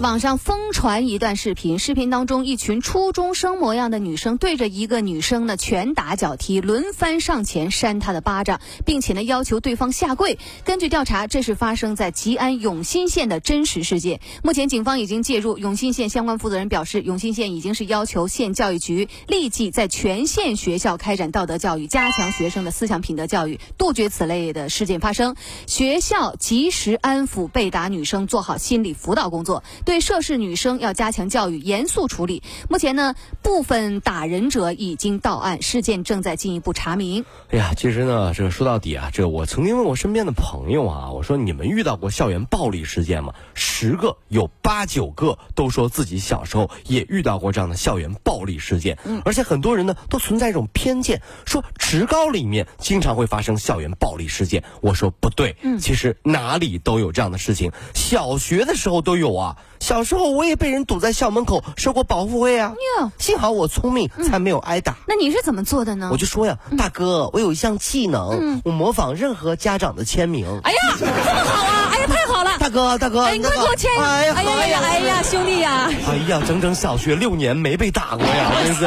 网上疯传一段视频，视频当中一群初中生模样的女生对着一个女生呢拳打脚踢，轮番上前扇她的巴掌，并且呢要求对方下跪。根据调查，这是发生在吉安永新县的真实事件。目前警方已经介入，永新县相关负责人表示，永新县已经是要求县教育局立即在全县学校开展道德教育，加强学生的思想品德教育，杜绝此类的事件发生。学校及时安抚被打女生，做好心理辅导工作。涉事女生要加强教育，严肃处理。目前呢，部分打人者已经到案，事件正在进一步查明。哎呀，其实呢，这个说到底啊，这个我曾经问我身边的朋友啊，我说你们遇到过校园暴力事件吗？十个有八九个都说自己小时候也遇到过这样的校园暴力事件。嗯，而且很多人呢都存在一种偏见，说职高里面经常会发生校园暴力事件。我说不对，嗯，其实哪里都有这样的事情，小学的时候都有啊。小时候我也被人堵在校门口收过保护费啊！哟，幸好我聪明，才没有挨打。那你是怎么做的呢？我就说呀，大哥，我有一项技能，我模仿任何家长的签名。哎呀，这么好啊！哎呀，太好了！大哥，大哥，哎，你快给我签呀！哎呀，哎呀，哎呀，兄弟呀！哎呀，整整小学六年没被打过呀，真是。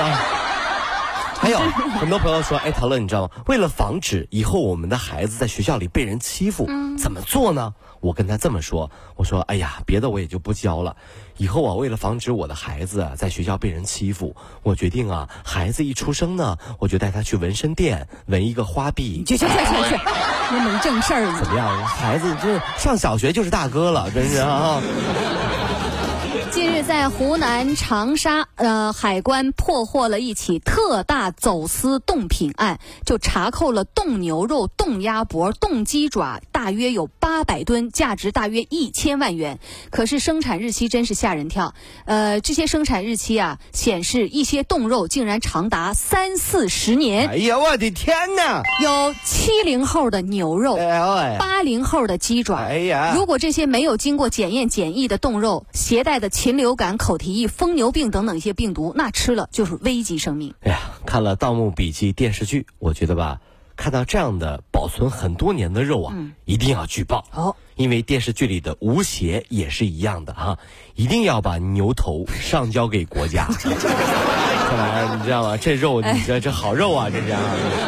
还有很多朋友说，哎，陶乐，你知道吗？为了防止以后我们的孩子在学校里被人欺负，怎么做呢？我跟他这么说，我说，哎呀，别的我也就不教了。以后啊，为了防止我的孩子在学校被人欺负，我决定啊，孩子一出生呢，我就带他去纹身店纹一个花臂。去去去去去，没正事儿。怎么样？孩子这上小学就是大哥了，真是啊。近日，在湖南长沙，呃，海关破获了一起特大走私冻品案，就查扣了冻牛肉、冻鸭脖、冻鸡爪，大约有八百吨，价值大约一千万元。可是生产日期真是吓人跳，呃，这些生产日期啊，显示一些冻肉竟然长达三四十年。哎呀，我的天哪！有七零后的牛肉，八零后的鸡爪。哎呀，如果这些没有经过检验检疫的冻肉，携带的。禽流感、口蹄疫、疯牛病等等一些病毒，那吃了就是危及生命。哎呀，看了《盗墓笔记》电视剧，我觉得吧，看到这样的保存很多年的肉啊，一定要举报哦。因为电视剧里的吴邪也是一样的哈，一定要把牛头上交给国家。这玩意儿你知道吗？这肉，你这这好肉啊，这是。啊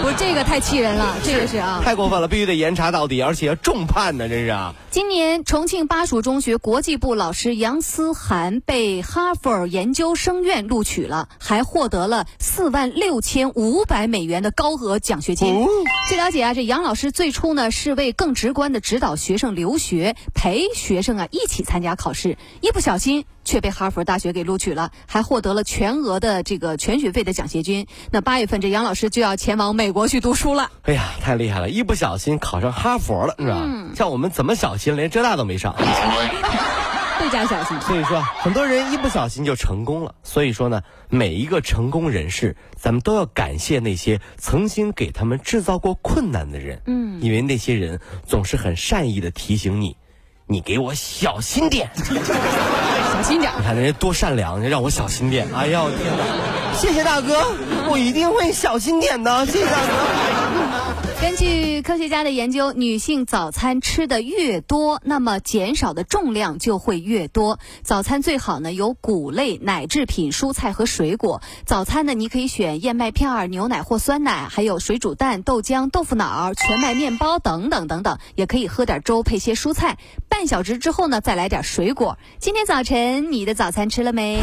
不，这个太气人了，这个是啊。太过分了，必须得严查到底，而且要重判呢，这是啊。今年重庆巴蜀中学国际部老师杨思涵被哈佛研究生院录取了，还获得了四万六千五百美元的高额奖学金。据了解啊，这杨老师最初呢是为更直观的指导学生留学，陪学生啊一起参加考试，一不小心。却被哈佛大学给录取了，还获得了全额的这个全学费的奖学金。那八月份，这杨老师就要前往美国去读书了。哎呀，太厉害了！一不小心考上哈佛了，是吧？像我们怎么小心，连浙大都没上，倍加小心。所以说，很多人一不小心就成功了。所以说呢，每一个成功人士，咱们都要感谢那些曾经给他们制造过困难的人。嗯，因为那些人总是很善意的提醒你，你给我小心点。小心点！你看人家多善良，让我小心点。哎呀，我天哪！谢谢大哥，我一定会小心点的。谢谢大哥。根据科学家的研究，女性早餐吃的越多，那么减少的重量就会越多。早餐最好呢有谷类、奶制品、蔬菜和水果。早餐呢，你可以选燕麦片、牛奶或酸奶，还有水煮蛋、豆浆、豆腐脑、全麦面包等等等等。也可以喝点粥配些蔬菜。半小时之后呢，再来点水果。今天早晨你的早餐吃了没？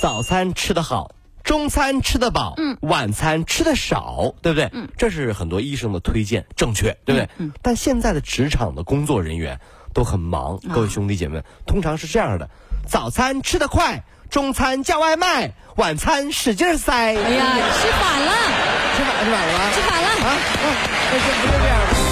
早餐吃得好。中餐吃得饱，嗯，晚餐吃得少，对不对？嗯，这是很多医生的推荐，正确，对不对？嗯。但现在的职场的工作人员都很忙，各位兄弟姐妹，通常是这样的：早餐吃得快，中餐叫外卖，晚餐使劲塞。哎呀，吃反了，吃反了，吃反了吃反了啊！不是不是这样的。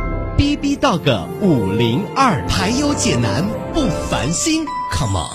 B B 到个五零二，排忧解难不烦心，Come on。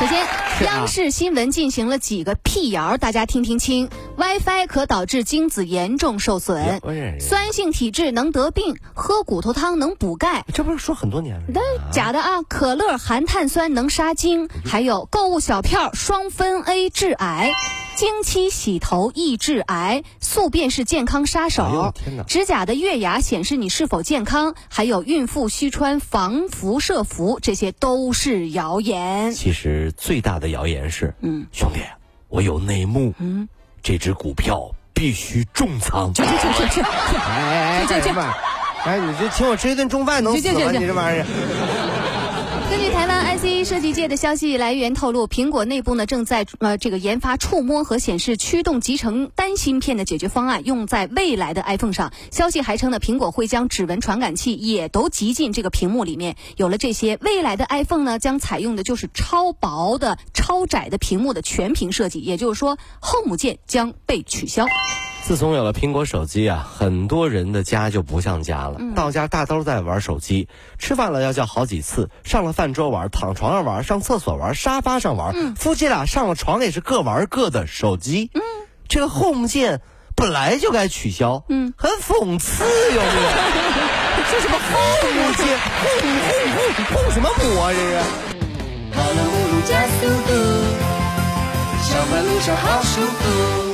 首先，央视新闻进行了几个辟谣，大家听听清。WiFi 可导致精子严重受损，酸性体质能得病，喝骨头汤能补钙。这不是说很多年了？但假的啊！可乐含碳酸能杀精，还有购物小票双酚 A 致癌，经期洗头易致癌，宿便是健康杀手。指甲的月牙显示你是否健康，还有孕妇需穿防辐射服，这些都是谣言。其实最大的谣言是，嗯，兄弟，我有内幕，嗯，这只股票必须重仓。去去去去去！哎哎，去去去干什么？哎，你这请我吃一顿中饭能死吗？去去去你这玩意儿。根据台湾 IC 设计界的消息来源透露，苹果内部呢正在呃这个研发触摸和显示驱动集成单芯片的解决方案，用在未来的 iPhone 上。消息还称呢，苹果会将指纹传感器也都集进这个屏幕里面。有了这些，未来的 iPhone 呢将采用的就是超薄的、超窄的屏幕的全屏设计，也就是说，Home 键将被取消。自从有了苹果手机啊，很多人的家就不像家了。嗯到家大都在玩手机，吃饭了要叫好几次，上了饭桌玩，躺床上玩，上厕所玩，沙发上玩，嗯夫妻俩上了床也是各玩各的手机。嗯，这个 Home 键本来就该取消，嗯，很讽刺，有没有？这 什么 Home 键？Home Home Home Home 什么魔啊？这是？跑了步路加速度，上班路上好舒服。